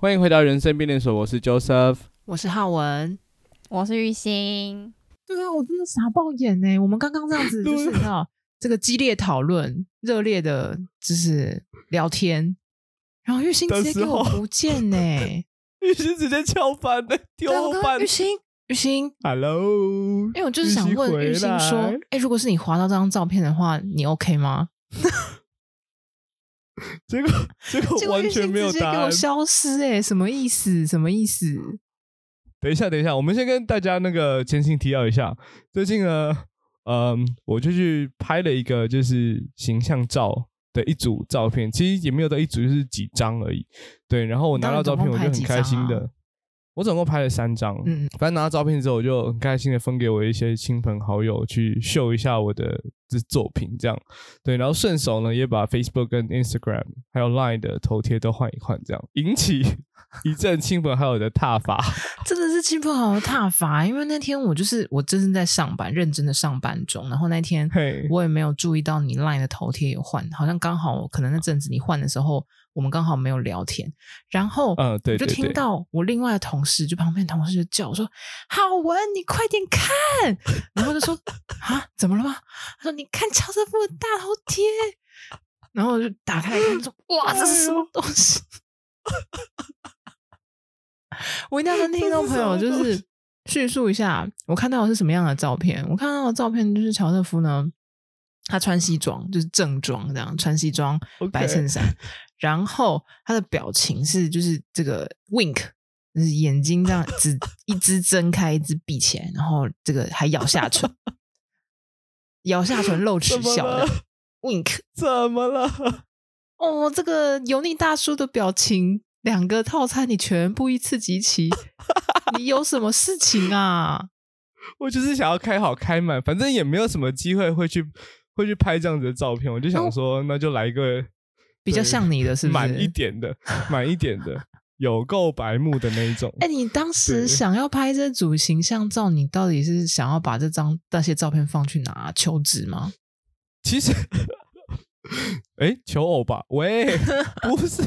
欢迎回到人生变电所，我是 Joseph，我是浩文，我是玉兴。对啊，我真的傻爆眼呢！我们刚刚这样子 就是你知道这个激烈讨论、热烈的，就是聊天，然后玉兴直接给我不见呢，玉兴直接翘班的丢班。玉兴，玉兴，Hello，因为我就是想问玉兴说，哎，如果是你滑到这张照片的话，你 OK 吗？结果结果 完全没有答案，给我消失哎，什么意思？什么意思？等一下，等一下，我们先跟大家那个前情提要一下。最近呢，嗯，我就去拍了一个就是形象照的一组照片，其实也没有到一组，就是几张而已。对，然后我拿到照片，我就很开心的。我总共拍了三张，嗯，反正拿到照片之后，我就很开心的分给我一些亲朋好友去秀一下我的这作品，这样，对，然后顺手呢也把 Facebook 跟 Instagram 还有 Line 的头贴都换一换，这样引起 一阵亲朋好友的挞伐，真的是亲朋好友挞伐，因为那天我就是我真正在上班，认真的上班中，然后那天我也没有注意到你 Line 的头贴有换，好像刚好可能那阵子你换的时候。我们刚好没有聊天，然后我就听到我另外的同事，就旁边同事就叫我说：“浩文，你快点看！”然后就说：“啊，怎么了吗？”他说：“你看乔瑟夫的大头贴。”然后我就打开来看，说：“哇，这是什么东西？” 我一定要跟听众朋友就是叙述一下，我看到的是什么样的照片。我看到的照片就是乔瑟夫呢，他穿西装，就是正装这样，穿西装白衬衫。然后他的表情是就是这个 wink，就是眼睛这样只 一只睁开，一只闭起来，然后这个还咬下唇，咬下唇露齿笑的 wink，怎么了？哦，这个油腻大叔的表情，两个套餐你全部一次集齐，你有什么事情啊？我就是想要开好开满，反正也没有什么机会会去会去拍这样子的照片，我就想说，哦、那就来一个。比较像你的是不是满一点的，满一点的，有够白目的那一种。哎、欸，你当时想要拍这组形象照，你到底是想要把这张那些照片放去哪？求职吗？其实，哎、欸，求偶吧？喂，不是，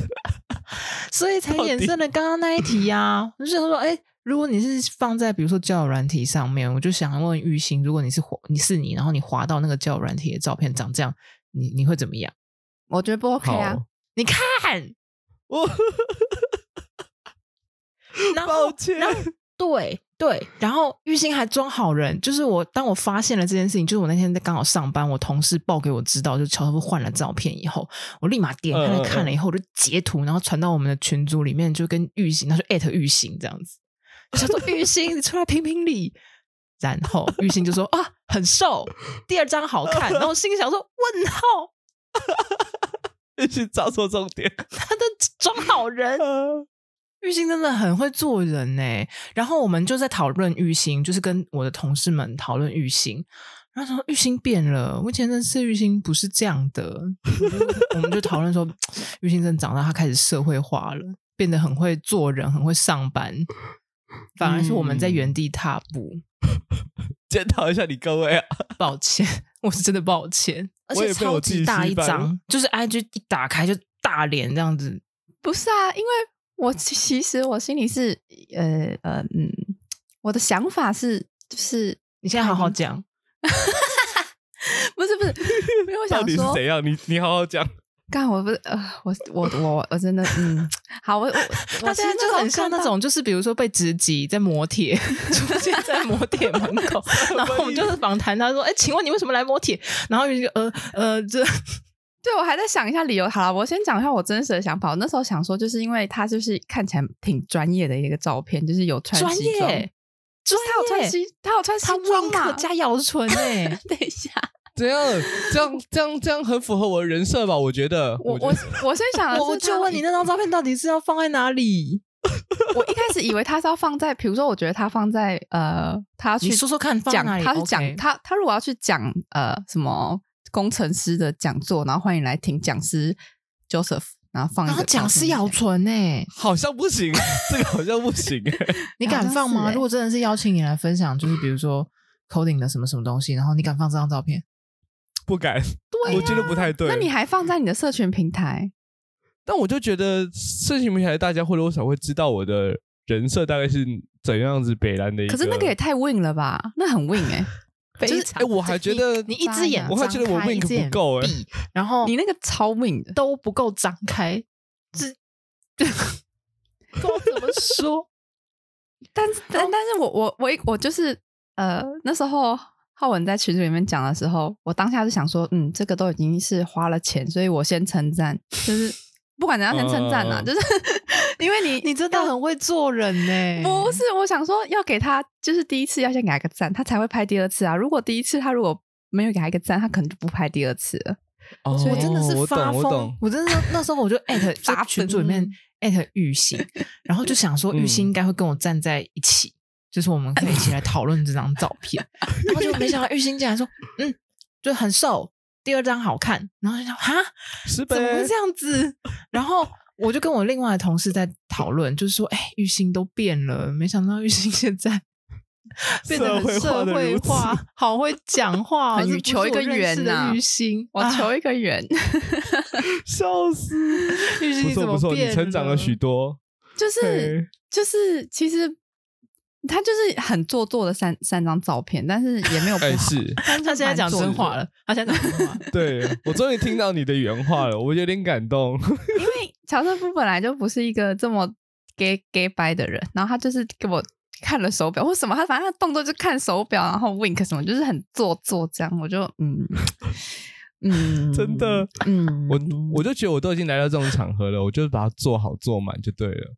所以才衍生了刚刚那一题呀、啊。我就想说，哎、欸，如果你是放在比如说交友软体上面，我就想问玉兴，如果你是你是你，然后你滑到那个交友软体的照片长这样，你你会怎么样？我觉得不 OK 啊！你看，我，然后，抱歉，然后，对对，然后玉兴还装好人，就是我当我发现了这件事情，就是我那天在刚好上班，我同事报给我知道，就乔瑟夫换了照片以后，我立马点开来看了以后，我就截图，然后传到我们的群组里面，就跟玉兴，他就艾特玉兴这样子，就说玉兴，你出来评评理。然后玉兴就说啊，很瘦，第二张好看，然后我心里想说问号。玉兴找错重点，他的装好人。玉兴真的很会做人呢。然后我们就在讨论玉兴，就是跟我的同事们讨论玉兴。然后说玉兴变了，我以前认识玉兴不是这样的。我们就讨论说，玉兴真的长大，他开始社会化了，变得很会做人，很会上班。反而是我们在原地踏步。检讨一下你各位啊，抱歉，我是真的抱歉。而且超级大一张，就是 IG 一打开就大脸这样子。不是啊，因为我其实我心里是呃呃嗯，我的想法是就是你现在好好讲，不是不是，因为我想说到底是怎样？你你好好讲。干我不是呃，我我我我真的嗯，好我我他现在就很像那种，就是比如说被直击在磨铁 出现在磨铁门口，然后我们就是访谈他说，哎、欸，请问你为什么来磨铁？然后就呃呃这，对我还在想一下理由。好了，我先讲一下我真实的想法。我那时候想说，就是因为他就是看起来挺专业的一个照片，就是有穿西装，就是他有穿西，他有穿西装嘛，加咬唇哎，等一下。怎样？这样这样这样很符合我的人设吧？我觉得。我我我先想，我就问你那张照片到底是要放在哪里？我一开始以为他是要放在，比如说，我觉得他放在呃，他去说说看放哪里，讲他是讲他他如果要去讲呃什么工程师的讲座，然后欢迎来听讲师 Joseph，然后放一个讲师姚纯诶，好像不行，这个好像不行，你敢放吗？如果真的是邀请你来分享，就是比如说 coding 的什么什么东西，然后你敢放这张照片？不敢，对啊，我觉得不太对。那你还放在你的社群平台？但我就觉得社群平台大家或多或少会知道我的人设大概是怎样子北兰的一个。可是那个也太 win 了吧？那很 win 哎、欸，非常。哎、欸，我还觉得你，你一只眼，我还觉得我 win 不够哎、欸，然后你那个超的都不够张开，这不知道怎么说。但但但是我我我我就是呃那时候浩文在群组里面讲的时候，我当下是想说，嗯，这个都已经是花了钱，所以我先称赞，就是不管怎样先称赞啦，就是 因为你你真的很会做人呢。不是，我想说要给他，就是第一次要先给他一个赞，他才会拍第二次啊。如果第一次他如果没有给他一个赞，他可能就不拍第二次了。哦，所以我真的是发疯，我，我真的那时候我就艾特 发群组里面。艾特玉兴，然后就想说玉兴应该会跟我站在一起，嗯、就是我们可以一起来讨论这张照片。然后就没想到玉兴竟然说：“嗯，就很瘦，第二张好看。”然后就想：“哈，怎么会这样子？” 然后我就跟我另外的同事在讨论，就是说：“哎，玉兴都变了，没想到玉兴现在。”变得很社会化，好会讲话，很求一个圆呐。玉兴，我求一个圆，笑死！玉兴怎么变？你成长了许多。就是就是，其实他就是很做作的三三张照片，但是也没有不好。是，他现在讲真话了，他现在讲真话。对，我终于听到你的原话了，我有点感动。因为乔瑟夫本来就不是一个这么 gay gay 掰的人，然后他就是给我。看了手表或什么，他反正他动作就看手表，然后 wink 什么，就是很做作这样。我就嗯嗯，真的嗯，我我就觉得我都已经来到这种场合了，我就把它做好做满就对了。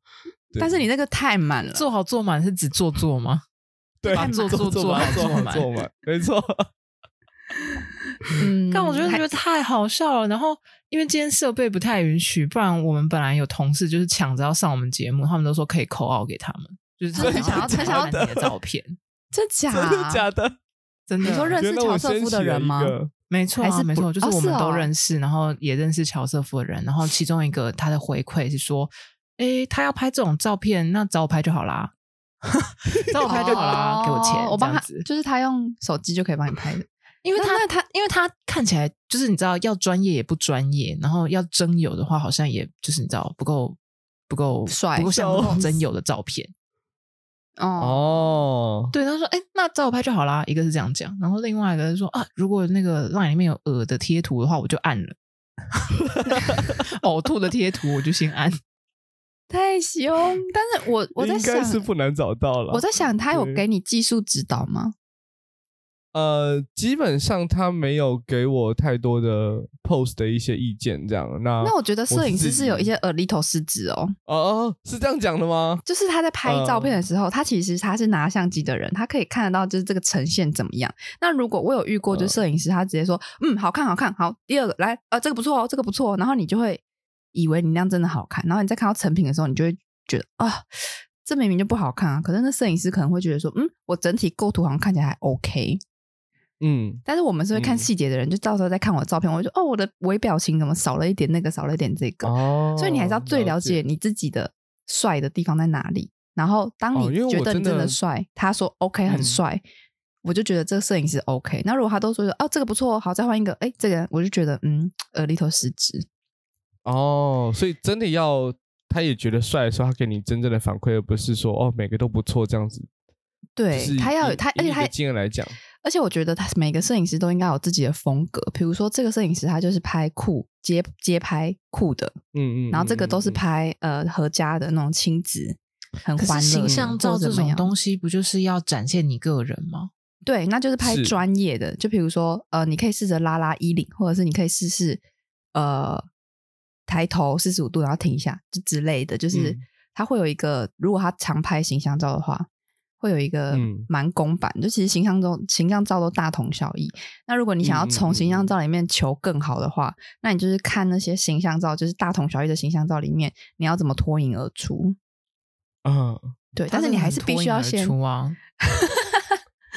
对，但是你那个太满了，做好做满是指做作吗？对，做做做好做满，做满 没错。嗯，但我觉得觉得太好笑了。然后因为今天设备不太允许，不然我们本来有同事就是抢着要上我们节目，他们都说可以 call out 给他们。就是很想要很想要你的照片，真假？真的假的？真的？你说认识乔瑟夫的人吗？没错，还是没错，就是我们都认识，然后也认识乔瑟夫的人。然后其中一个他的回馈是说：“诶，他要拍这种照片，那找我拍就好啦，找我拍就好啦，给我钱，我帮他。就是他用手机就可以帮你拍的，因为他他因为他看起来就是你知道要专业也不专业，然后要真有的话好像也就是你知道不够不够帅，不够像那种真有的照片。”哦，oh. 对，他说：“哎，那找我拍就好啦。”一个是这样讲，然后另外一个是说：“啊，如果那个 LINE 里面有鹅的贴图的话，我就按了。呕吐的贴图我就先按。太凶！但是我我在想，应该是不难找到了。我在想，他有给你技术指导吗？呃，基本上他没有给我太多的 post 的一些意见，这样。那那我觉得摄影师是有一些 a little 失职哦。哦，是这样讲的吗？就是他在拍照片的时候，呃、他其实他是拿相机的人，他可以看得到就是这个呈现怎么样。那如果我有遇过，就摄影师他直接说，呃、嗯，好看，好看，好，第二个来，呃，这个不错哦，这个不错。然后你就会以为你那样真的好看，然后你再看到成品的时候，你就会觉得啊，这明明就不好看啊。可是那摄影师可能会觉得说，嗯，我整体构图好像看起来还 OK。嗯，但是我们是会看细节的人，嗯、就到时候再看我的照片，我就哦，我的微表情怎么少了一点，那个少了一点这个，哦、所以你还是要最了解你自己的帅的地方在哪里。然后当你觉得你真的帅，哦、他说 OK 很帅，嗯、我就觉得这个摄影师 OK。那如果他都说哦这个不错，好再换一个，哎这个我就觉得嗯呃里头失职。哦，所以真的要他也觉得帅的时候，他给你真正的反馈，而不是说哦每个都不错这样子。对他要有他，而且他经验来讲。而且我觉得他每个摄影师都应该有自己的风格，比如说这个摄影师他就是拍酷街街拍酷的，嗯嗯，然后这个都是拍呃合家的那种亲子，很欢乐。形象照这种东西不就是要展现你个人吗？对，那就是拍专业的，就比如说呃，你可以试着拉拉衣领，或者是你可以试试呃抬头四十五度然后停一下，就之类的，就是他会有一个，如果他常拍形象照的话。会有一个蛮公版，嗯、就其实形象中形象照都大同小异。那如果你想要从形象照里面求更好的话，嗯、那你就是看那些形象照，就是大同小异的形象照里面，你要怎么脱颖而出？嗯，对，但是你还是必须要先出啊。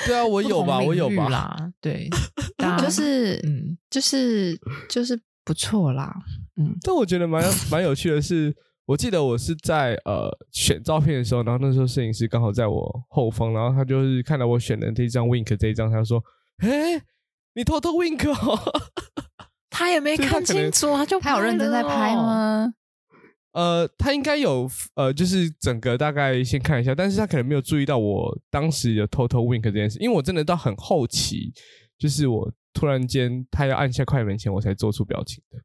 对啊，我有吧，我有吧啦。对，就是嗯，就是就是不错啦。嗯，但我觉得蛮 蛮有趣的是。我记得我是在呃选照片的时候，然后那时候摄影师刚好在我后方，然后他就是看到我选的这一张 Wink 这一张，他就说：“哎，你偷偷 Wink 哦。”他也没看清楚，他，他就他有认真在拍吗？呃，他应该有呃，就是整个大概先看一下，但是他可能没有注意到我当时有偷偷 wink 这件事，因为我真的到很后期，就是我突然间他要按下快门前，我才做出表情的。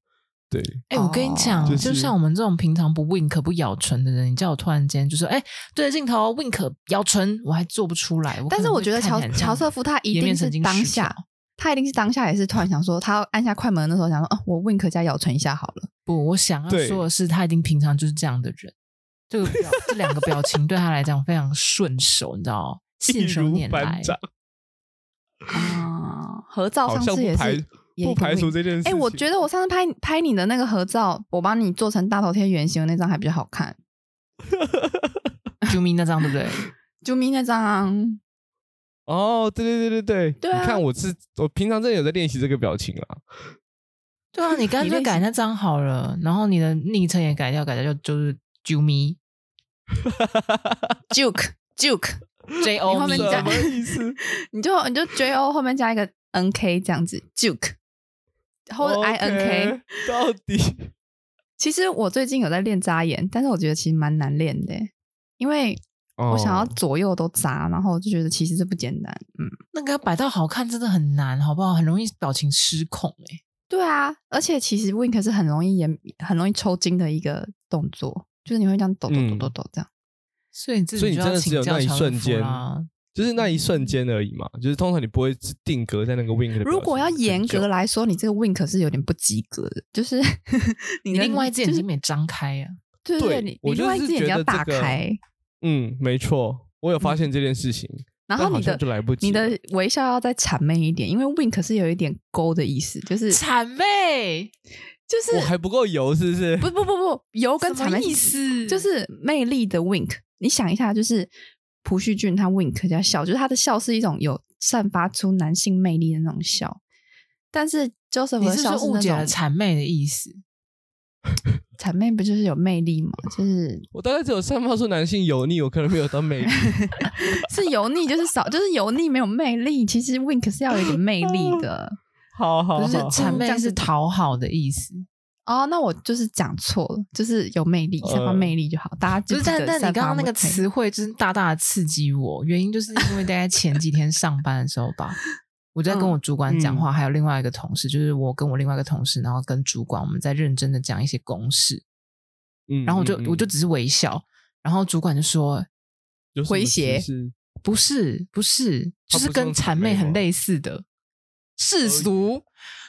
对，哎、欸，我跟你讲，就是、就像我们这种平常不 wink 不咬唇的人，你叫我突然间就说，哎、欸，对着镜头 wink 咬唇，我还做不出来。但是我觉得乔乔瑟夫他一定是当下，他一定是当下也是突然想说，他按下快门的时候想说，哦，我 wink 加咬唇一下好了。不，我想要说的是，他一定平常就是这样的人，这个表这两个表情对他来讲非常顺手，你知道，信手拈来。啊，合照上次也是。不排除这件事。哎、欸，我觉得我上次拍拍你的那个合照，我帮你做成大头贴圆形的那张还比较好看。啾咪那张对不对？啾咪那张。哦，对对对对对。对啊。你看，我是我平常真的有在练习这个表情啊。对啊，你 干脆改那张好了，然后你的昵称也改掉，改掉就就是啾咪。Juke Juke J O 后面加什么意思？你就你就 J O 后面加一个 N K 这样子，Juke。或者 I N K，、okay, 到底？其实我最近有在练扎眼，但是我觉得其实蛮难练的，因为我想要左右都扎，然后我就觉得其实这不简单。嗯，那个要摆到好看真的很难，好不好？很容易表情失控哎。对啊，而且其实 Wink 是很容易眼很容易抽筋的一个动作，就是你会这样抖抖抖抖抖这样。嗯、所以你所以你真的只有那一瞬间就是那一瞬间而已嘛，就是通常你不会定格在那个 wink 的。如果要严格来说，你这个 wink 是有点不及格的，就是你 另外一只眼睛没张开啊。对对，你你另外一只眼睛要打开。嗯，没错，我有发现这件事情。然后你的你的微笑要再谄媚一点，因为 wink 是有一点勾的意思，就是谄媚，就是我还不够油，是不是？不不不不，油跟谄媚意思就是魅力的 wink。你想一下，就是。朴叙俊他 wink 加笑，就是他的笑是一种有散发出男性魅力的那种笑，但是 Joseph 的笑是误解了谄媚的意思。谄媚不就是有魅力吗？就是我大概只有散发出男性油腻，我可能没有到魅力。是油腻，就是少，就是油腻没有魅力。其实 wink 是要有一点魅力的。好好好，就是谄媚是讨好的意思。哦，那我就是讲错了，就是有魅力，散发魅力就好。大家就是但但你刚刚那个词汇，就是大大的刺激我。原因就是因为大概前几天上班的时候吧，我在跟我主管讲话，嗯、还有另外一个同事，就是我跟我另外一个同事，然后跟主管我们在认真的讲一些公事。嗯，然后我就我就只是微笑，然后主管就说威胁，不是不是，就是跟谄媚很类似的世俗。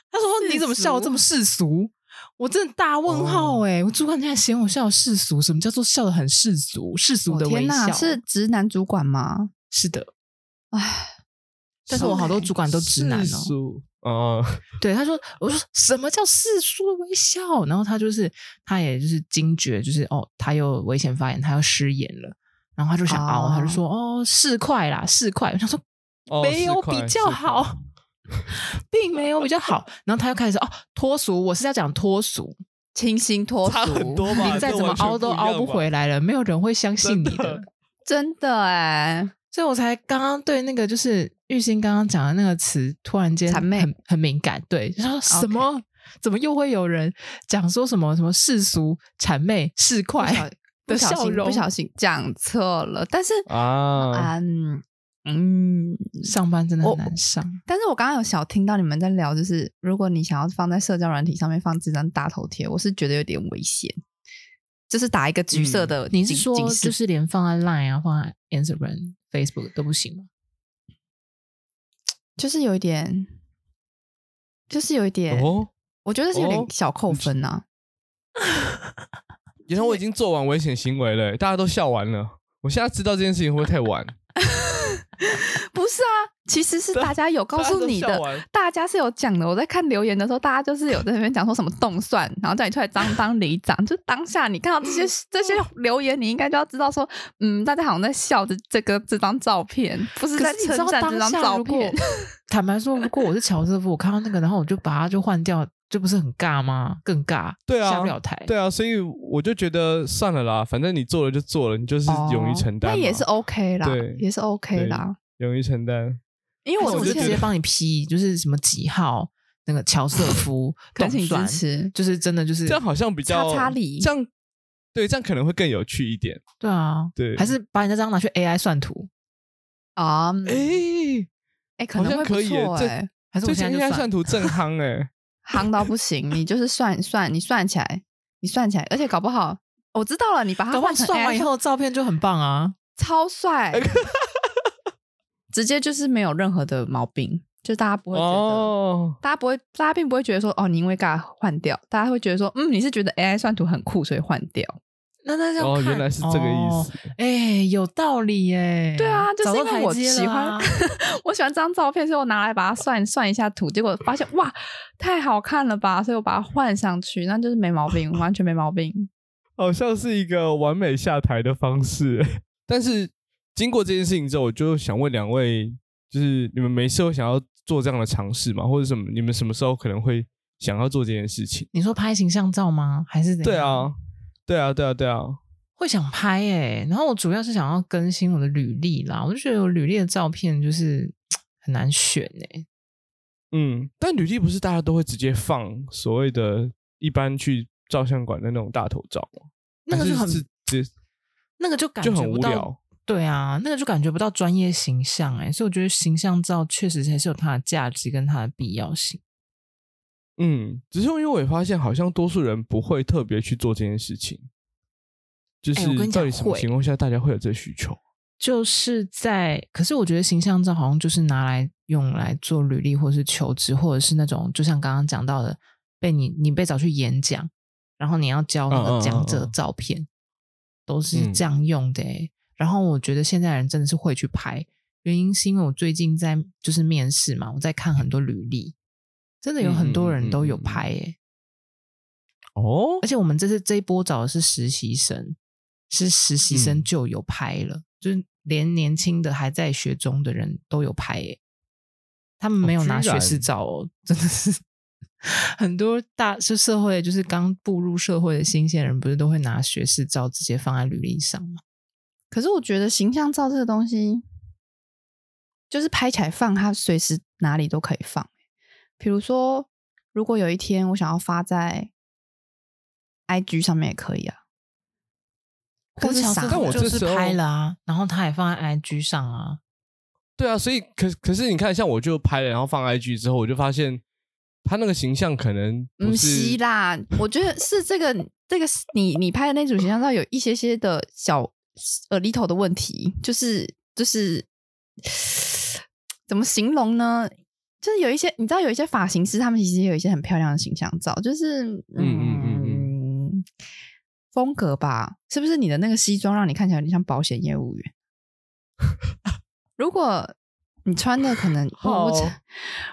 他说你怎么笑得这么世俗？我真的大问号哎、我主管竟然嫌我笑世俗，什么叫做笑得很世俗？世俗的微笑、哦、是直男主管吗？是的，唉，但是我好多主管都直男哦。哦，对，他说，我说什么叫世俗的微笑？然后他就是，他也就是惊觉，就是哦，他又危险发言，他又失言了，然后他就想凹，哦、他就说哦，四块啦，四块。我想说，没有比较好。并没有比较好，然后他又开始说：“哦，脱俗，我是要讲脱俗，清新脱俗，你再怎么凹都凹不回来了，没有人会相信你的，真的哎！所以我才刚刚对那个就是玉兴刚刚讲的那个词，突然间很很敏感。对，然后什么？Okay. 怎么又会有人讲说什么什么世俗谄媚市侩的笑容？不小心讲错了，但是啊，嗯。”嗯，上班真的很难上。但是我刚刚有小听到你们在聊，就是如果你想要放在社交软体上面放这张大头贴，我是觉得有点危险。就是打一个橘色的、嗯，你是说就是连放在 Line 啊、放在 Instagram、Facebook 都不行吗？就是有一点，就是有一点，哦、我觉得是有点小扣分呐、啊。原来我已经做完危险行为了，大家都笑完了。我现在知道这件事情会不会太晚？不是啊，其实是大家有告诉你的，大家，是有讲的。我在看留言的时候，大家就是有在那边讲说什么动算，然后叫你出来当当里长。就当下你看到这些 这些留言，你应该就要知道说，嗯，大家好像在笑着这个这张照片，不是在称赞这张照片。坦白说，如果我是乔师傅，我看到那个，然后我就把它就换掉。这不是很尬吗？更尬，对啊，下不了台，对啊，所以我就觉得算了啦，反正你做了就做了，你就是勇于承担，那也是 OK 啦，对，也是 OK 啦，勇于承担。因为我不是直接帮你批就是什么几号那个乔瑟夫，感情支持，就是真的就是这样，好像比较这样对，这样可能会更有趣一点。对啊，对，还是把你那张拿去 AI 算图啊？哎、欸、哎，可能会可以哎，还是我现在 AI 算图正夯哎，夯到不行。你就是算算，你算起来，你算起来，而且搞不好，我知道了，你把它换成 AI, 算完以后，照片就很棒啊，超帅，直接就是没有任何的毛病。就大家不会觉得，oh. 大家不会，大家并不会觉得说，哦，你因为尬换掉，大家会觉得说，嗯，你是觉得 AI 算图很酷，所以换掉。那那哦，原来是这个意思。哎、哦欸，有道理耶。对啊，就是因为我喜欢，我喜欢这张照片，所以我拿来把它算算一下图，结果发现哇，太好看了吧，所以我把它换上去，那就是没毛病，完全没毛病。好像是一个完美下台的方式。但是经过这件事情之后，我就想问两位，就是你们没事会想要做这样的尝试吗？或者什么？你们什么时候可能会想要做这件事情？你说拍形象照吗？还是怎样？对啊，对啊，对啊，对啊，会想拍哎、欸。然后我主要是想要更新我的履历啦。我就觉得我履历的照片就是 很难选哎、欸。嗯，但履历不是大家都会直接放所谓的一般去照相馆的那种大头照吗？那个就很直接，那个就感觉就很无聊。对啊，那个就感觉不到专业形象哎，所以我觉得形象照确实还是有它的价值跟它的必要性。嗯，只是因为我也发现，好像多数人不会特别去做这件事情。就是到底什么情况下大家会有这个需求？就是在，可是我觉得形象照好像就是拿来用来做履历，或是求职，或者是那种就像刚刚讲到的，被你你被找去演讲，然后你要交那个讲者照片，嗯嗯嗯嗯都是这样用的哎。然后我觉得现在人真的是会去拍，原因是因为我最近在就是面试嘛，我在看很多履历，真的有很多人都有拍耶。哦，而且我们这次这一波找的是实习生，是实习生就有拍了，嗯、就是连年轻的还在学中的人都有拍耶。他们没有拿学士照哦，真的是很多大是社会就是刚步入社会的新鲜人，不是都会拿学士照直接放在履历上吗？可是我觉得形象照这个东西，就是拍起来放，它随时哪里都可以放。比如说，如果有一天我想要发在 IG 上面也可以啊。可是小时候就是拍了啊，然后他也放在 IG 上啊。对啊，所以可可是你看，像我就拍了，然后放 IG 之后，我就发现他那个形象可能不是啦。我觉得是这个这个你你拍的那组形象上有一些些的小。呃，里头的问题就是就是 怎么形容呢？就是有一些你知道，有一些发型师，他们其实有一些很漂亮的形象照，就是嗯嗯嗯风格吧，是不是？你的那个西装让你看起来有点像保险业务员。如果你穿的可能我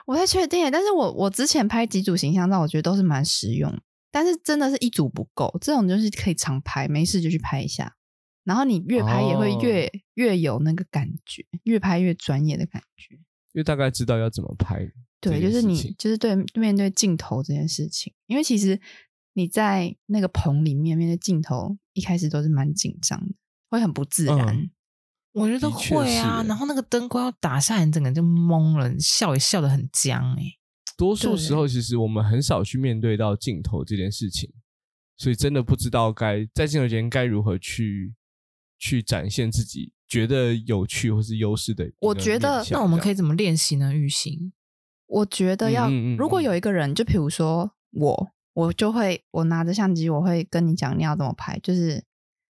我太确定，但是我我之前拍几组形象照，我觉得都是蛮实用，但是真的是一组不够，这种就是可以常拍，没事就去拍一下。然后你越拍也会越、哦、越有那个感觉，越拍越专业的感觉，因为大概知道要怎么拍。对，就是你就是对面对镜头这件事情，因为其实你在那个棚里面面对镜头，一开始都是蛮紧张的，会很不自然。嗯、我觉得会啊，然后那个灯光要打下来，你整个就懵了，笑也笑得很僵哎。多数时候，其实我们很少去面对到镜头这件事情，所以真的不知道该在镜头前该如何去。去展现自己觉得有趣或是优势的，我觉得那我们可以怎么练习呢？玉行，我觉得要，嗯嗯嗯，如果有一个人，就比如说我，我就会我拿着相机，我会跟你讲你要怎么拍，就是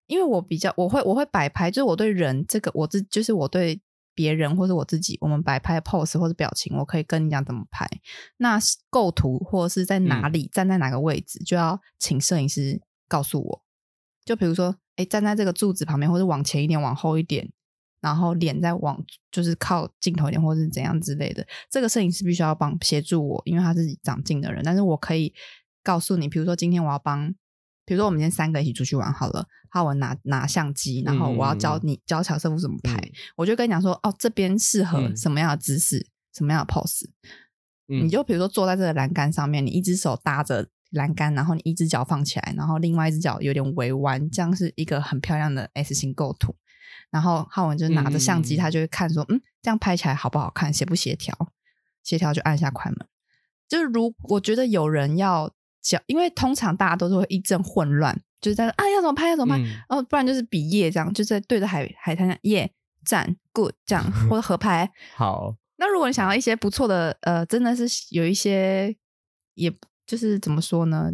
因为我比较我会我会摆拍，就是我对人这个我自就是我对别人或者我自己，我们摆拍 pose 或者表情，我可以跟你讲怎么拍。那构图或者是在哪里，嗯、站在哪个位置，就要请摄影师告诉我。就比如说。哎，站在这个柱子旁边，或者往前一点，往后一点，然后脸再往就是靠镜头一点，或者是怎样之类的。这个摄影师必须要帮协助我，因为他是长镜的人。但是我可以告诉你，比如说今天我要帮，比如说我们今天三个一起出去玩好了，好，我拿拿相机，然后我要教你、嗯、教乔瑟夫怎么拍，嗯、我就跟你讲说，哦，这边适合什么样的姿势，嗯、什么样的 pose。嗯、你就比如说坐在这个栏杆上面，你一只手搭着。栏杆，然后你一只脚放起来，然后另外一只脚有点微弯，这样是一个很漂亮的 S 型构图。然后浩文就拿着相机，嗯、他就会看说，嗯，这样拍起来好不好看，协不协调？协调就按下快门。就是如我觉得有人要教，因为通常大家都是会一阵混乱，就是在啊要怎么拍要怎么拍，嗯、哦不然就是比耶这样，就在对着海海滩上耶赞 good 这样 或者合拍。好，那如果你想要一些不错的呃，真的是有一些，也就是怎么说呢，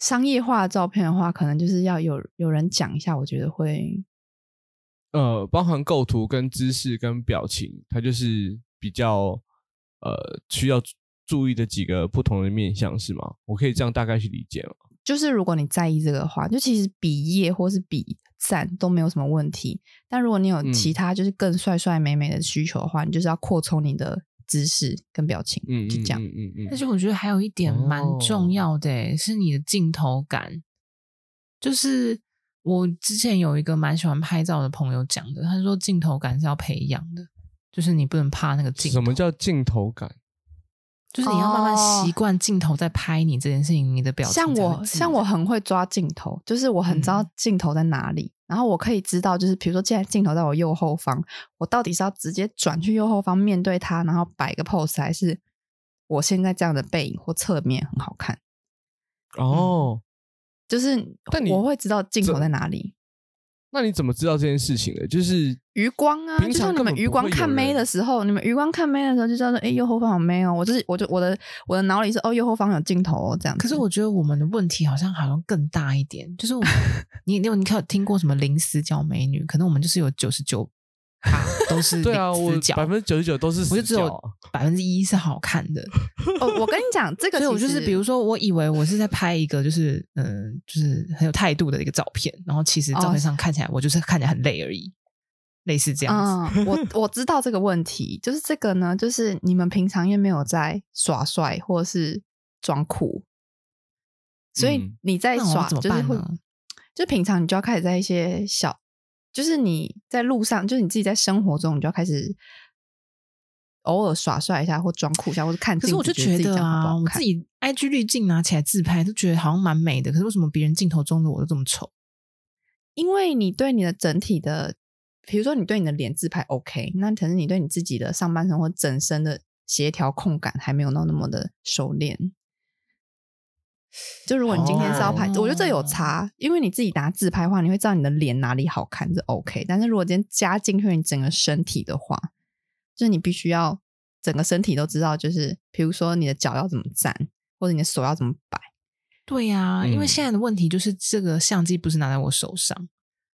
商业化的照片的话，可能就是要有有人讲一下，我觉得会。呃，包含构图跟姿势跟表情，它就是比较呃需要注意的几个不同的面向，是吗？我可以这样大概去理解吗？就是如果你在意这个的话，就其实比耶或是比赞都没有什么问题。但如果你有其他就是更帅帅美美的需求的话，嗯、你就是要扩充你的姿势跟表情，嗯，就这样。嗯嗯嗯。但是我觉得还有一点蛮重要的、欸，哦、是你的镜头感，就是。我之前有一个蛮喜欢拍照的朋友讲的，他说镜头感是要培养的，就是你不能怕那个镜头。什么叫镜头感？就是你要慢慢习惯镜头在拍你这件事情，哦、你的表情。像我，像我很会抓镜头，就是我很知道镜头在哪里，嗯、然后我可以知道，就是比如说，现在镜头在我右后方，我到底是要直接转去右后方面对它，然后摆个 pose，还是我现在这样的背影或侧面很好看？哦。嗯就是，但我会知道镜头在哪里。那你怎么知道这件事情的？就是余光啊，就像你们余光看妹的时候，你们余光看妹的时候就知道说，哎，右后方有妹哦。我就是，我就我的我的脑里是哦，右后方有镜头哦，这样。可是我觉得我们的问题好像好像更大一点，就是我们 你你有你有听过什么零死角美女？可能我们就是有九十九。啊，都是对啊，我百分之九十九都是死角，我就只有百分之一是好看的。哦，我跟你讲，这个所以我就是，比如说，我以为我是在拍一个，就是嗯、呃，就是很有态度的一个照片，然后其实照片上看起来我就是看起来很累而已，类似这样子。嗯、我我知道这个问题，就是这个呢，就是你们平常又没有在耍帅或者是装酷，所以你在耍就是会，就平常你就要开始在一些小。就是你在路上，就是你自己在生活中，你就要开始偶尔耍帅一下，或装酷一下，或者看镜子。可是我就觉得啊，我自己 IG 滤镜拿起来自拍，都觉得好像蛮美的。可是为什么别人镜头中的我都这么丑？因为你对你的整体的，比如说你对你的脸自拍 OK，那可是你对你自己的上半身或整身的协调控感还没有到那么的熟练。就如果你今天是要拍，哦、我觉得这有差，因为你自己拿自拍的话，你会知道你的脸哪里好看，这 OK。但是如果今天加进去你整个身体的话，就是你必须要整个身体都知道，就是比如说你的脚要怎么站，或者你的手要怎么摆。对呀、啊，嗯、因为现在的问题就是这个相机不是拿在我手上，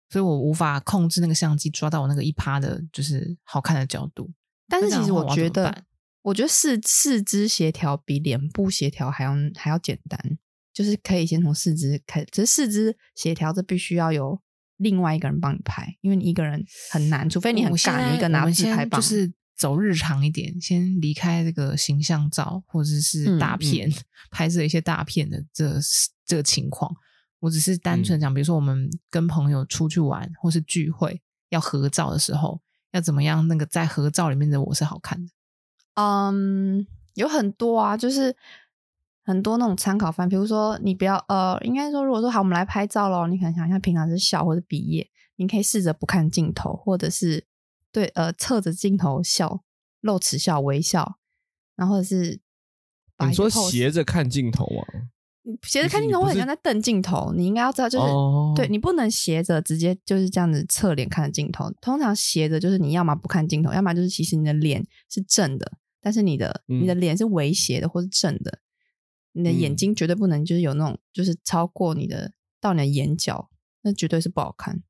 所以我无法控制那个相机抓到我那个一趴的，就是好看的角度。但是其实我觉得，我觉得四四肢协调比脸部协调还要还要简单。就是可以先从四肢开始，只是四肢协调，这必须要有另外一个人帮你拍，因为你一个人很难，除非你很赶，你一个拿自拍棒。就是走日常一点，先离开这个形象照或者是大片、嗯 嗯、拍摄一些大片的这这个情况。我只是单纯讲，嗯、比如说我们跟朋友出去玩或是聚会要合照的时候，要怎么样？那个在合照里面的我是好看的。嗯，有很多啊，就是。很多那种参考范，比如说你不要呃，应该说如果说好，我们来拍照喽，你可能想一下平常是笑或者毕业，你可以试着不看镜头，或者是对呃侧着镜头笑，露齿笑微笑，然后或者是你说斜着看镜头啊？斜着看镜头，我很像在瞪镜头。你应该要知道，就是、哦、对你不能斜着直接就是这样子侧脸看着镜头。通常斜着就是你要么不看镜头，要么就是其实你的脸是正的，但是你的、嗯、你的脸是微斜的或是正的。你的眼睛绝对不能就是有那种，就是超过你的到你的眼角，那绝对是不好看。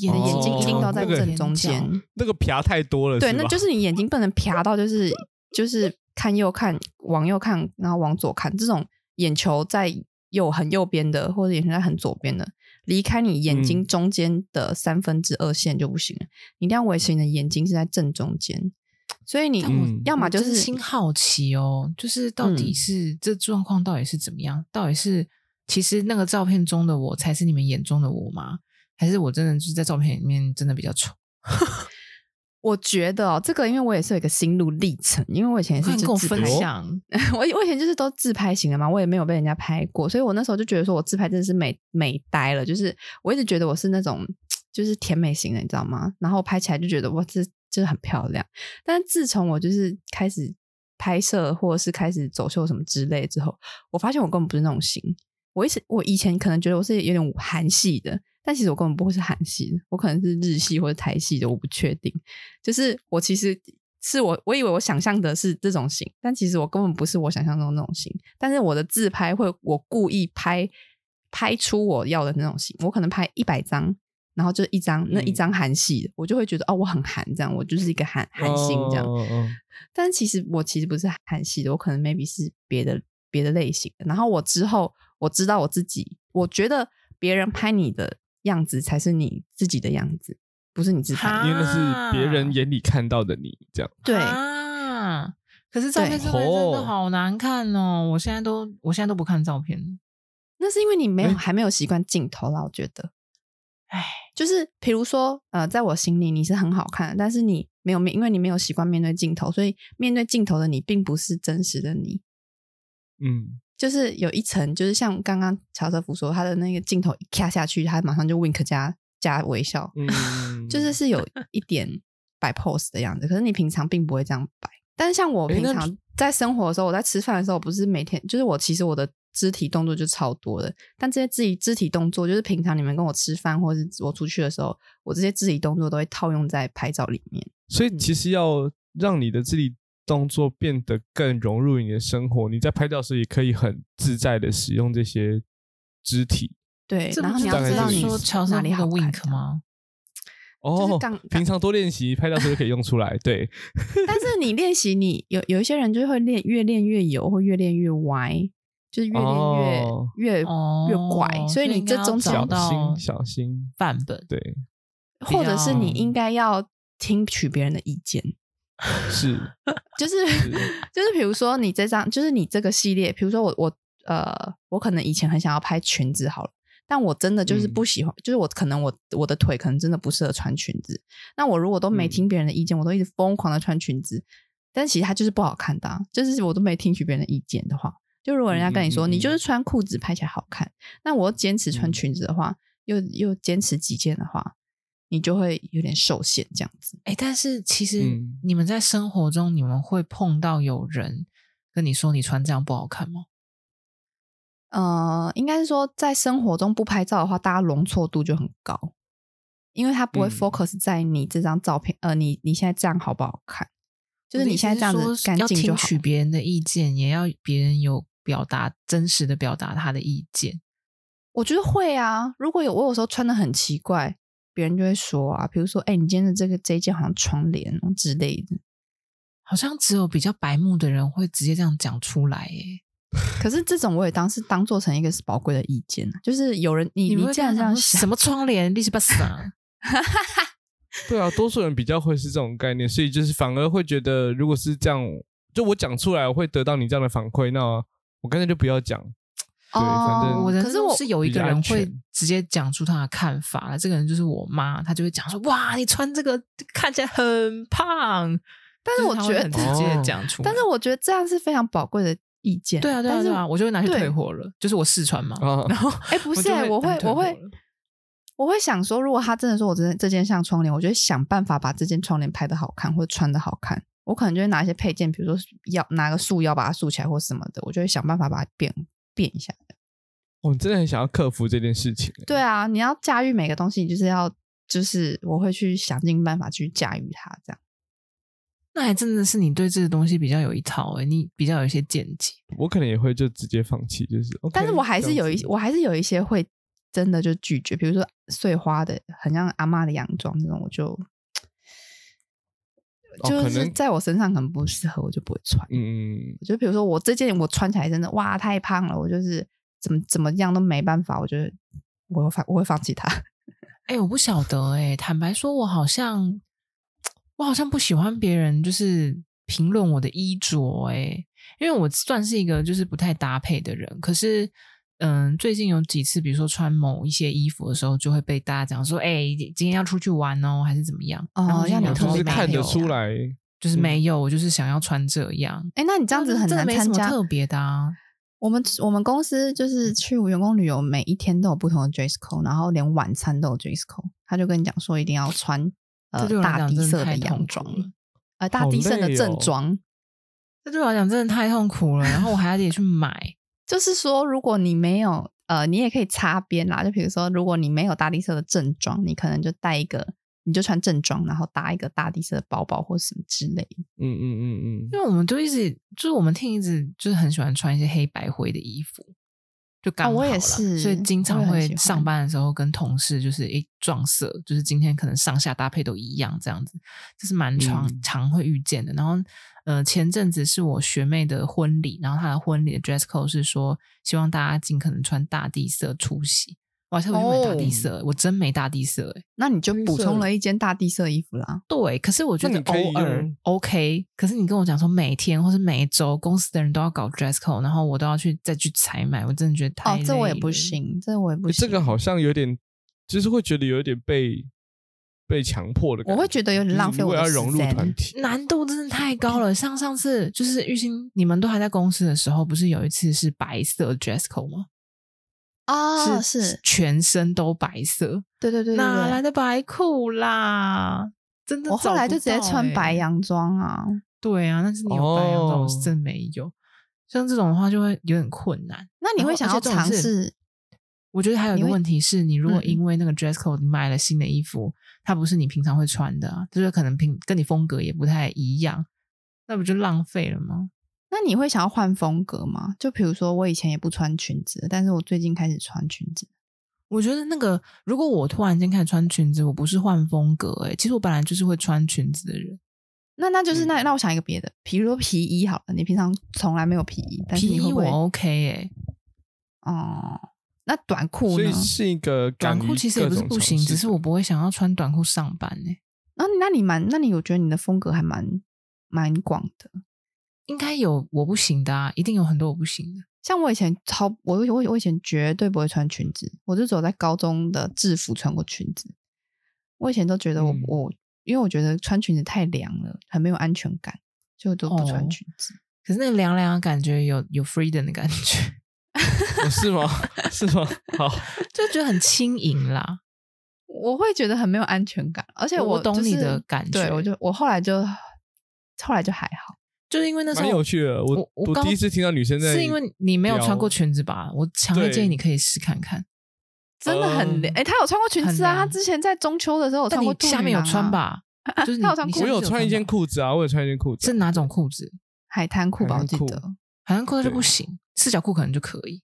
你的眼睛一定要在正中间，那个撇太多了。对，那就是你眼睛不能撇到，就是就是看右看往右看，然后往左看，这种眼球在右很右边的，或者眼球在很左边的，离开你眼睛中间的三分之二线就不行了。嗯、你一定要维持你的眼睛是在正中间。所以你要么就是心好奇哦，就是到底是这状况到底是怎么样？到底是其实那个照片中的我才是你们眼中的我吗？还是我真的就是在照片里面真的比较丑？我觉得哦，这个因为我也是有一个心路历程，因为我以前也是跟我分享，我我以前就是都自拍型的嘛，我也没有被人家拍过，所以我那时候就觉得说我自拍真的是美美呆了，就是我一直觉得我是那种 就是甜美型的，你知道吗？然后拍起来就觉得我这。就是很漂亮，但自从我就是开始拍摄或者是开始走秀什么之类之后，我发现我根本不是那种型，我一直我以前可能觉得我是有点韩系的，但其实我根本不会是韩系的，我可能是日系或者台系的，我不确定。就是我其实是我我以为我想象的是这种型，但其实我根本不是我想象中那种型。但是我的自拍会，我故意拍拍出我要的那种型，我可能拍一百张。然后就一张那一张韩系的，嗯、我就会觉得哦，我很韩，这样我就是一个韩韩星这样。哦哦哦、但其实我其实不是韩系的，我可能 maybe 是别的别的类型的。然后我之后我知道我自己，我觉得别人拍你的样子才是你自己的样子，不是你自己，因为那是别人眼里看到的你这样。对啊，可是照片真的好难看哦！我现在都我现在都不看照片，那是因为你没有还没有习惯镜头啦，我觉得。哎，就是比如说，呃，在我心里你是很好看，但是你没有面，因为你没有习惯面对镜头，所以面对镜头的你并不是真实的你。嗯，就是有一层，就是像刚刚乔瑟夫说，他的那个镜头一卡下去，他马上就 wink 加加微笑，嗯，就是是有一点摆 pose 的样子。可是你平常并不会这样摆。但是像我平常在生活的时候，我在吃饭的时候，不是每天，就是我其实我的。肢体动作就超多的，但这些肢体肢体动作，就是平常你们跟我吃饭，或者是我出去的时候，我这些肢体动作都会套用在拍照里面。所以，其实要让你的肢体动作变得更融入你的生活，你在拍照时也可以很自在的使用这些肢体。对，然后你要知道你说乔哪里好 wink 吗？哦，平常多练习，拍照时就可以用出来。对，但是你练习，你有有一些人就会练，越练越油，或越练越歪。就是越练越、哦、越越怪，哦、所以你这种小心小心。范本，对，或者是你应该要听取别人的意见，是，就是是就是比如说你这张，就是你这个系列，比如说我我呃，我可能以前很想要拍裙子好了，但我真的就是不喜欢，嗯、就是我可能我我的腿可能真的不适合穿裙子，那我如果都没听别人的意见，嗯、我都一直疯狂的穿裙子，但其实它就是不好看的、啊，就是我都没听取别人的意见的话。就如果人家跟你说，你就是穿裤子拍起来好看，那我坚持穿裙子的话，又又坚持几件的话，你就会有点受限这样子。哎，但是其实你们在生活中，你们会碰到有人跟你说你穿这样不好看吗？呃，应该是说在生活中不拍照的话，大家容错度就很高，因为他不会 focus 在你这张照片，呃，你你现在这样好不好看？就是你现在这样子干净就好。要听取别人的意见，也要别人有。表达真实的表达他的意见，我觉得会啊。如果有我有时候穿的很奇怪，别人就会说啊，比如说，哎、欸，你今天的这个这一件好像窗帘哦之类的，好像只有比较白目的人会直接这样讲出来。哎，可是这种我也当是当做成一个是宝贵的意见，就是有人你你这样这样什么窗帘，你是不死啊？对啊，多数人比较会是这种概念，所以就是反而会觉得，如果是这样，就我讲出来，我会得到你这样的反馈，那。我干脆就不要讲，对，反正我可是我是有一个人会直接讲出他的看法，这个人就是我妈，她就会讲说：“哇，你穿这个看起来很胖。”但是我觉得很直接讲出，但是我觉得这样是非常宝贵的意见。对啊，对啊，对啊，我就会拿去退货了。就是我试穿嘛，然后哎，不是，我会，我会，我会想说，如果他真的说我这这件像窗帘，我就会想办法把这件窗帘拍的好看，或者穿的好看。我可能就会拿一些配件，比如说要拿个束腰把它束起来或什么的，我就会想办法把它变变一下。我、哦、真的很想要克服这件事情。对啊，你要驾驭每个东西，你就是要就是我会去想尽办法去驾驭它，这样。那还真的是你对这个东西比较有一套诶，你比较有一些见解。我可能也会就直接放弃，就是。但是我还是有一，我还是有一些会真的就拒绝，比如说碎花的，很像阿妈的洋装这种，我就。就是在我身上可能不适合，我就不会穿。嗯，就比如说我这件我穿起来真的哇太胖了，我就是怎么怎么样都没办法，我觉得我会放我会放弃它。哎、欸，我不晓得哎、欸，坦白说，我好像我好像不喜欢别人就是评论我的衣着哎、欸，因为我算是一个就是不太搭配的人，可是。嗯，最近有几次，比如说穿某一些衣服的时候，就会被大家讲说：“哎、欸，今天要出去玩哦，还是怎么样？”哦，然后让你特别看得出来，就是没有，我就是想要穿这样。哎、欸，那你这样子很难参加特别的啊。我们我们公司就是去员工旅游，每一天都有不同的 dress code，然后连晚餐都有 dress code。他就跟你讲说，一定要穿呃大地色的洋装，呃大地色的正装。哦、这对我来讲真的太痛苦了，然后我还要得去买。就是说，如果你没有呃，你也可以擦边啦。就比如说，如果你没有大地色的正装，你可能就带一个，你就穿正装，然后搭一个大地色的包包或什么之类。嗯嗯嗯嗯。因为我们都一直就是我们 team 一直就是很喜欢穿一些黑白灰的衣服。就刚好我也是，所以经常会上班的时候跟同事就是诶撞色，就是今天可能上下搭配都一样这样子，这是蛮常、嗯、常会遇见的。然后呃前阵子是我学妹的婚礼，然后她的婚礼的 dress code 是说希望大家尽可能穿大地色出席。我还特别去买大地色，哦、我真没大地色哎，那你就补充了一件大地色衣服啦。对，可是我觉得偶尔 OK，可是你跟我讲说每天或是每一周公司的人都要搞 dress code，然后我都要去再去采买，我真的觉得太累了。哦，这我也不行，这我也不行。这个好像有点，就是会觉得有点被被强迫的感觉，我会觉得有点浪费我的时间。要融入团体，难度真的太高了。像上次就是玉欣，你们都还在公司的时候，不是有一次是白色 dress code 吗？啊、哦，是全身都白色，对对对，对，哪来的白裤啦？真的、欸，我后来就直接穿白洋装啊。对啊，但是你有白洋装，我是真没有。哦、像这种的话，就会有点困难。那你会想要尝试？我觉得还有一个问题是，你如果因为那个 dress code 你买了新的衣服，嗯、它不是你平常会穿的，就是可能平跟你风格也不太一样，那不就浪费了吗？那你会想要换风格吗？就比如说，我以前也不穿裙子，但是我最近开始穿裙子。我觉得那个，如果我突然间开始穿裙子，我不是换风格，欸，哎，其实我本来就是会穿裙子的人。那那就是那那我想一个别的，比如说皮衣好了，你平常从来没有皮衣，但是你我 OK 哎，欸。哦，那短裤呢？所以是一个短裤，其实也不是不行，只是我不会想要穿短裤上班哎，欸。那那你蛮，那你我觉得你的风格还蛮蛮广的。应该有我不行的啊，一定有很多我不行的。像我以前超我我我以前绝对不会穿裙子，我就只有在高中的制服穿过裙子。我以前都觉得我、嗯、我，因为我觉得穿裙子太凉了，很没有安全感，就都不穿裙子。哦、可是那个凉凉的感觉有有 freedom 的感觉，哦、是吗？是吗？好，就觉得很轻盈啦。我会觉得很没有安全感，而且我、就是、我懂你的感觉。对，我就我后来就后来就还好。就是因为那时候蛮有趣的，我我，我第一次听到女生在，是因为你没有穿过裙子吧？我强烈建议你可以试看看，真的很凉。哎、欸，他有穿过裙子啊，他之前在中秋的时候有穿过、啊，下面有穿吧？就是 他有穿，我有穿一件裤子啊，我有穿一件裤子，是哪种裤子？海滩裤吧，我记得海滩裤就不行，四角裤可能就可以。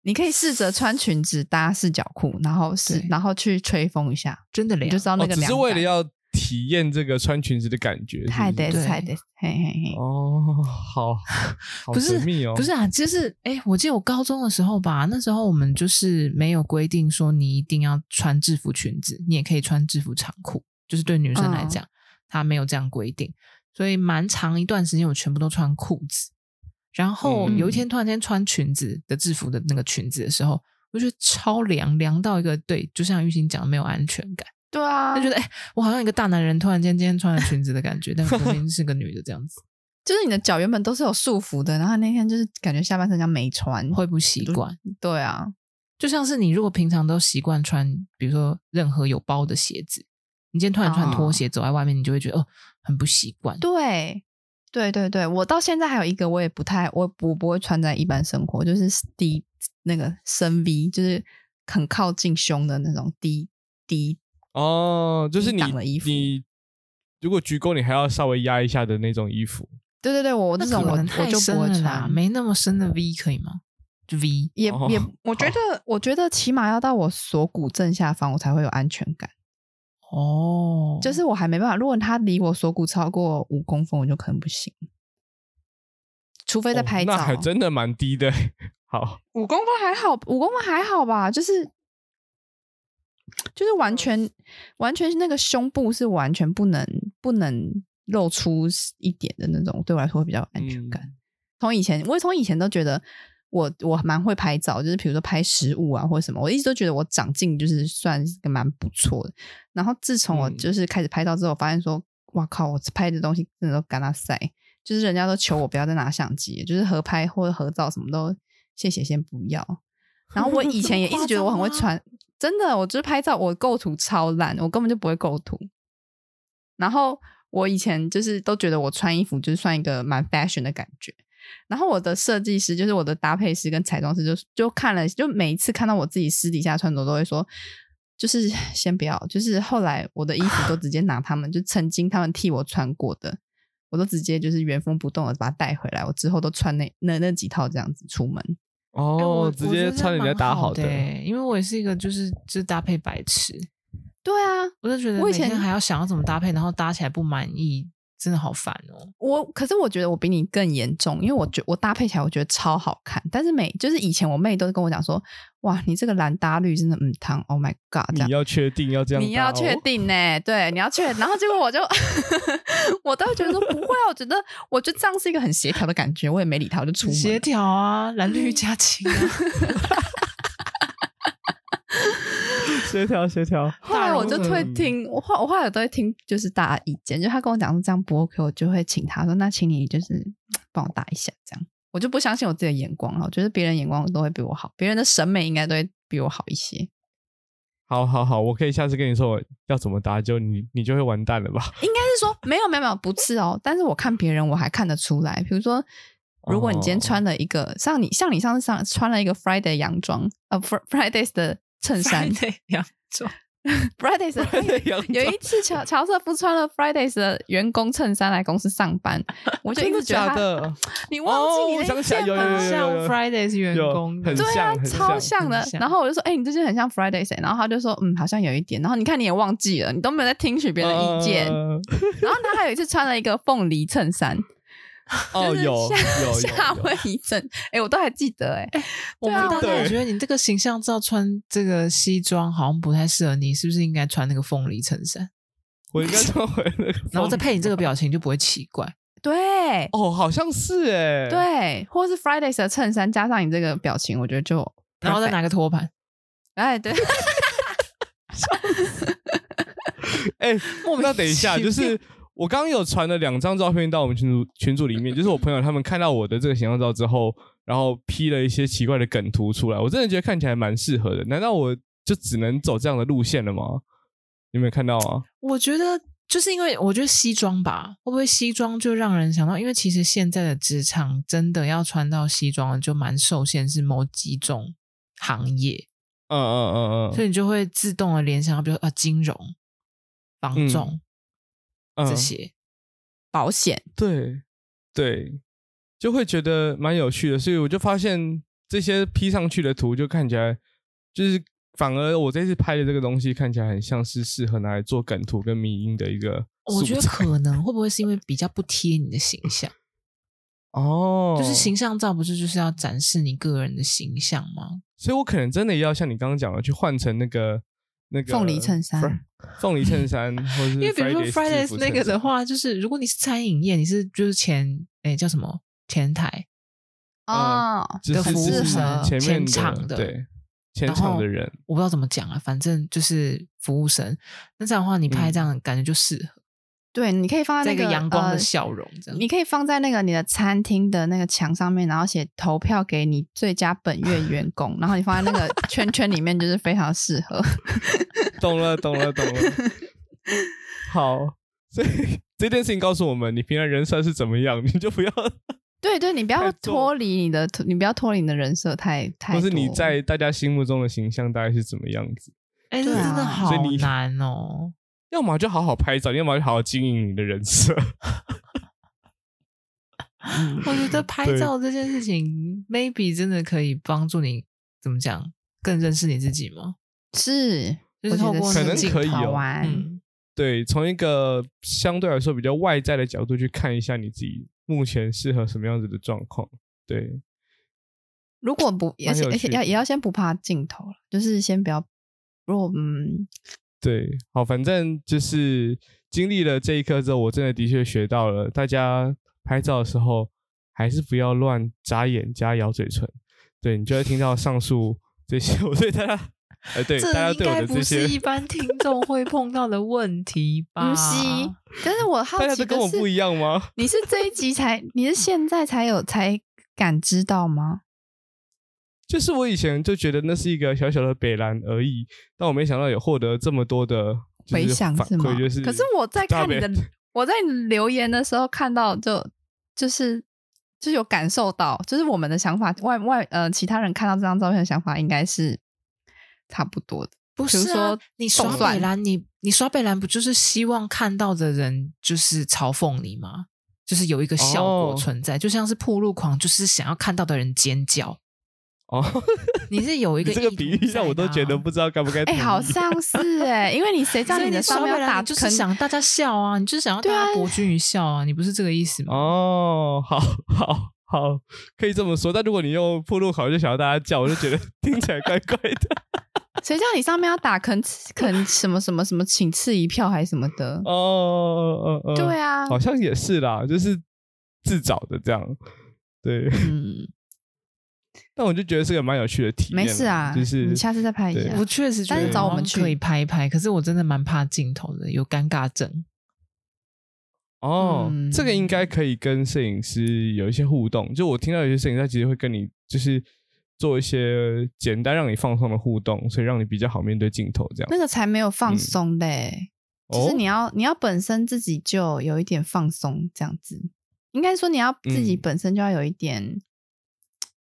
你可以试着穿裙子搭四角裤，然后是然后去吹风一下，真的凉，你就知道那个凉、哦。只是为了要。体验这个穿裙子的感觉，太对太得，嘿嘿嘿。哦，好，好神秘哦。不是，不是啊，就是，哎，我记得我高中的时候吧，那时候我们就是没有规定说你一定要穿制服裙子，你也可以穿制服长裤，就是对女生来讲，他、哦、没有这样规定，所以蛮长一段时间我全部都穿裤子。然后有一天突然间穿裙子的制服的那个裙子的时候，我觉得超凉，凉到一个对，就像玉欣讲的，没有安全感。对啊，就觉得哎、欸，我好像一个大男人，突然间今天穿了裙子的感觉，但明明是个女的这样子。就是你的脚原本都是有束缚的，然后那天就是感觉下半身像没穿，会不习惯。对啊，就像是你如果平常都习惯穿，比如说任何有包的鞋子，你今天突然穿拖鞋走在外面，你就会觉得哦，很不习惯。对，对对对，我到现在还有一个，我也不太，我我不会穿在一般生活，就是低那个深 V，就是很靠近胸的那种低低。哦，就是你你如果鞠躬，你还要稍微压一下的那种衣服。对对对，我那种我我就不会穿，没那么深的 V 可以吗？就 V 也、哦、也，我觉得我觉得起码要到我锁骨正下方，我才会有安全感。哦，就是我还没办法，如果他离我锁骨超过五公分，我就可能不行。除非在拍照，哦、那还真的蛮低的。好，五公分还好，五公分还好吧，就是。就是完全完全那个胸部是完全不能不能露出一点的那种，对我来说会比较有安全感。从、嗯、以前，我从以前都觉得我我蛮会拍照，就是比如说拍食物啊或者什么，我一直都觉得我长进就是算是个蛮不错的。然后自从我就是开始拍照之后，发现说，哇靠，我拍的东西真的都干那塞，就是人家都求我不要再拿相机，就是合拍或者合照什么都谢谢先不要。然后我以前也一直觉得我很会穿。真的，我就是拍照，我构图超烂，我根本就不会构图。然后我以前就是都觉得我穿衣服就是算一个蛮 fashion 的感觉，然后我的设计师就是我的搭配师跟彩妆师就就看了，就每一次看到我自己私底下穿着都会说，就是先不要。就是后来我的衣服都直接拿他们就曾经他们替我穿过的，我都直接就是原封不动的把它带回来。我之后都穿那那那几套这样子出门。哦，直接穿人家搭好的，因为我也是一个就是就是搭配白痴。对啊，我就觉得我以前还要想要怎么搭配，然后搭起来不满意，真的好烦哦。我可是我觉得我比你更严重，因为我觉我搭配起来我觉得超好看，但是每就是以前我妹都是跟我讲说，哇，你这个蓝搭绿真的嗯烫，Oh my god！你要确定要这样，哦，你要确定呢，欸？对，你要确，然后结果我就 我都会觉得说不会啊，我觉得我觉得这样是一个很协调的感觉，我也没理他，我就出门协调啊，蓝绿加青啊。协调协调，后来我就会听，我后我后来都会听，就是大家意见，就他跟我讲说这样不 OK，我就会请他说，那请你就是帮我搭一下，这样我就不相信我自己的眼光了，我觉得别人眼光都会比我好，别人的审美应该都会比我好一些。好好好，我可以下次跟你说我要怎么搭，就你你就会完蛋了吧？应该是说没有没有没有不是哦，但是我看别人我还看得出来，比如说如果你今天穿了一个、哦、像你像你上次上穿了一个 Friday 洋装，呃 Fridays 的。衬衫洋装，Fridays 有一次乔乔瑟夫穿了 Fridays 的员工衬衫来公司上班，我就一直觉得你忘记你那件吗？像 Fridays 员工，对啊，超像的。然后我就说，哎、欸，你这件很像 Fridays，然后他就说，嗯，好像有一点。然后你看你也忘记了，你都没有在听取别人的意见。Uh、然后他还有一次穿了一个凤梨衬衫。哦，有有夏威夷镇，哎，我都还记得哎、欸。我们当时，我觉得你这个形象照穿这个西装好像不太适合你，是不是应该穿那个凤梨衬衫？我应该穿回那个，然后再配你这个表情就不会奇怪。对，哦，好像是哎，对，或是 Fridays 的衬衫加上你这个表情，我觉得就，然后再拿个托盘，哎，对。哎，那等一下，就是。我刚刚有传了两张照片到我们群组群组里面，就是我朋友他们看到我的这个形象照之后，然后 P 了一些奇怪的梗图出来。我真的觉得看起来蛮适合的。难道我就只能走这样的路线了吗？有没有看到啊？我觉得就是因为我觉得西装吧，会不会西装就让人想到？因为其实现在的职场真的要穿到西装就蛮受限，是某几种行业。嗯嗯嗯嗯，所以你就会自动的联想到，比如说啊，金融、房仲。嗯这些保险，对对，就会觉得蛮有趣的，所以我就发现这些 P 上去的图，就看起来就是反而我这次拍的这个东西看起来很像是适合拿来做梗图跟迷音的一个。我觉得可能会不会是因为比较不贴你的形象？哦，就是形象照不是就是要展示你个人的形象吗？所以我可能真的要像你刚刚讲的，去换成那个。那个凤梨衬衫，凤梨衬衫，或者是因为比如说 Fridays 那个的话，就是如果你是餐饮业，你是就是前哎叫什么前台哦的服务生，前面前场的对前场的人，我不知道怎么讲啊，反正就是服务生。那这样的话，你拍这样感觉就适合。对，你可以放在那个阳光的笑容，这样、呃、你可以放在那个你的餐厅的那个墙上面，然后写投票给你最佳本月 员工，然后你放在那个圈圈里面，就是非常适合。懂了，懂了，懂了。好，所以这件事情告诉我们，你平常人设是怎么样，你就不要。对对，你不要脱离你的，你不要脱离你的人设太太。不是你在大家心目中的形象大概是怎么样子？哎，这真的好难哦。要么就好好拍照，要么就好好经营你的人设。我觉得 拍照这件事情，maybe 真的可以帮助你怎么讲，更认识你自己吗？是，就是透过可能可以哦。嗯，对，从一个相对来说比较外在的角度去看一下你自己目前适合什么样子的状况。对，如果不，而且而且要也要先不怕镜头了，就是先不要，如果嗯。对，好，反正就是经历了这一刻之后，我真的的确学到了，大家拍照的时候还是不要乱眨眼加咬嘴唇。对，你就会听到上述 这些，我对大家，呃，对，大家对我的这些，是一般听众会碰到的问题 吧？不是，但是我好奇的是，大家都跟我不一样吗？你是这一集才，你是现在才有才感知到吗？就是我以前就觉得那是一个小小的北兰而已，但我没想到有获得这么多的回响，是吗？可是我在看你的，我在你留言的时候看到就，就就是就是有感受到，就是我们的想法，外外呃，其他人看到这张照片的想法应该是差不多的。不是啊，你刷北兰，你你刷北兰不就是希望看到的人就是嘲讽你吗？就是有一个效果存在，哦、就像是铺路狂，就是想要看到的人尖叫。哦，你是有一个、啊、这个比喻让我都觉得不知道该不该。哎、欸，好像是哎、欸，因为你谁叫你的上面打，就是想大家笑啊，你就是想要大家博君一笑啊，你不是这个意思吗？哦，好 好好，可以这么说。但如果你用暴露狂就想要大家叫，我就觉得 听起来怪怪的。谁叫你上面要打肯肯什么什么什么，请赐一票还是什么的？哦哦哦，对啊，好像也是啦，就是自找的这样。对，嗯。但我就觉得是个蛮有趣的体验。没事啊，就是你下次再拍一下。我确实觉得找我们去可以拍一拍，可是我真的蛮怕镜头的，有尴尬症。哦，嗯、这个应该可以跟摄影师有一些互动。就我听到有些摄影师其实会跟你就是做一些简单让你放松的互动，所以让你比较好面对镜头这样。那个才没有放松的、欸，就、嗯、是你要你要本身自己就有一点放松这样子。应该说你要自己本身就要有一点。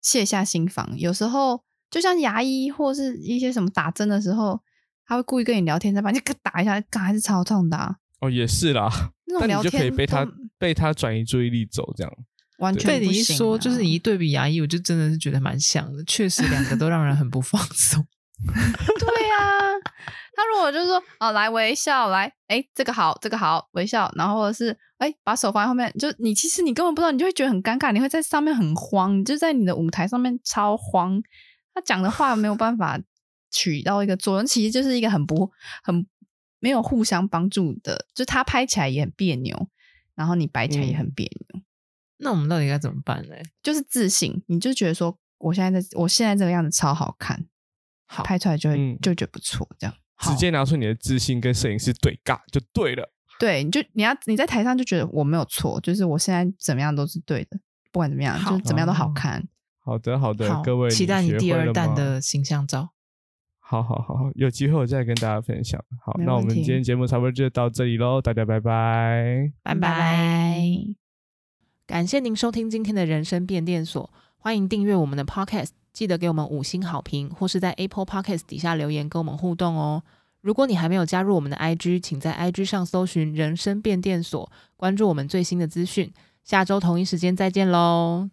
嗯卸下心防，有时候就像牙医或是一些什么打针的时候，他会故意跟你聊天，再把你 打一下，嘎还是超痛的啊。哦，也是啦，那种聊天你就可以被他被他转移注意力走，这样完全被你一说，就是你一对比牙医，我就真的是觉得蛮像的，确实两个都让人很不放松。如果就是说哦，来微笑，来，哎，这个好，这个好，微笑，然后或者是哎，把手放在后面，就你其实你根本不知道，你就会觉得很尴尬，你会在上面很慌，你就在你的舞台上面超慌。他讲的话没有办法起到一个作用，其实就是一个很不很没有互相帮助的，就他拍起来也很别扭，然后你摆起来也很别扭。嗯。那我们到底该怎么办呢？就是自信，你就觉得说，我现在在我现在这个样子超好看，好拍出来就会、嗯、就觉得不错，这样。直接拿出你的自信跟摄影师对尬就对了。对，你就你要你在台上就觉得我没有错，就是我现在怎么样都是对的，不管怎么样，就怎么样都好看。好的，好的，各位期待你第二弹的形象照。好好好好，有机会我再跟大家分享。好，那我们今天节目差不多就到这里喽，大家拜拜，拜拜。感谢您收听今天的人生变电所，欢迎订阅我们的 Podcast。记得给我们五星好评，或是在 Apple Podcast 底下留言跟我们互动哦。如果你还没有加入我们的 IG，请在 IG 上搜寻“人生变电所”，关注我们最新的资讯。下周同一时间再见喽！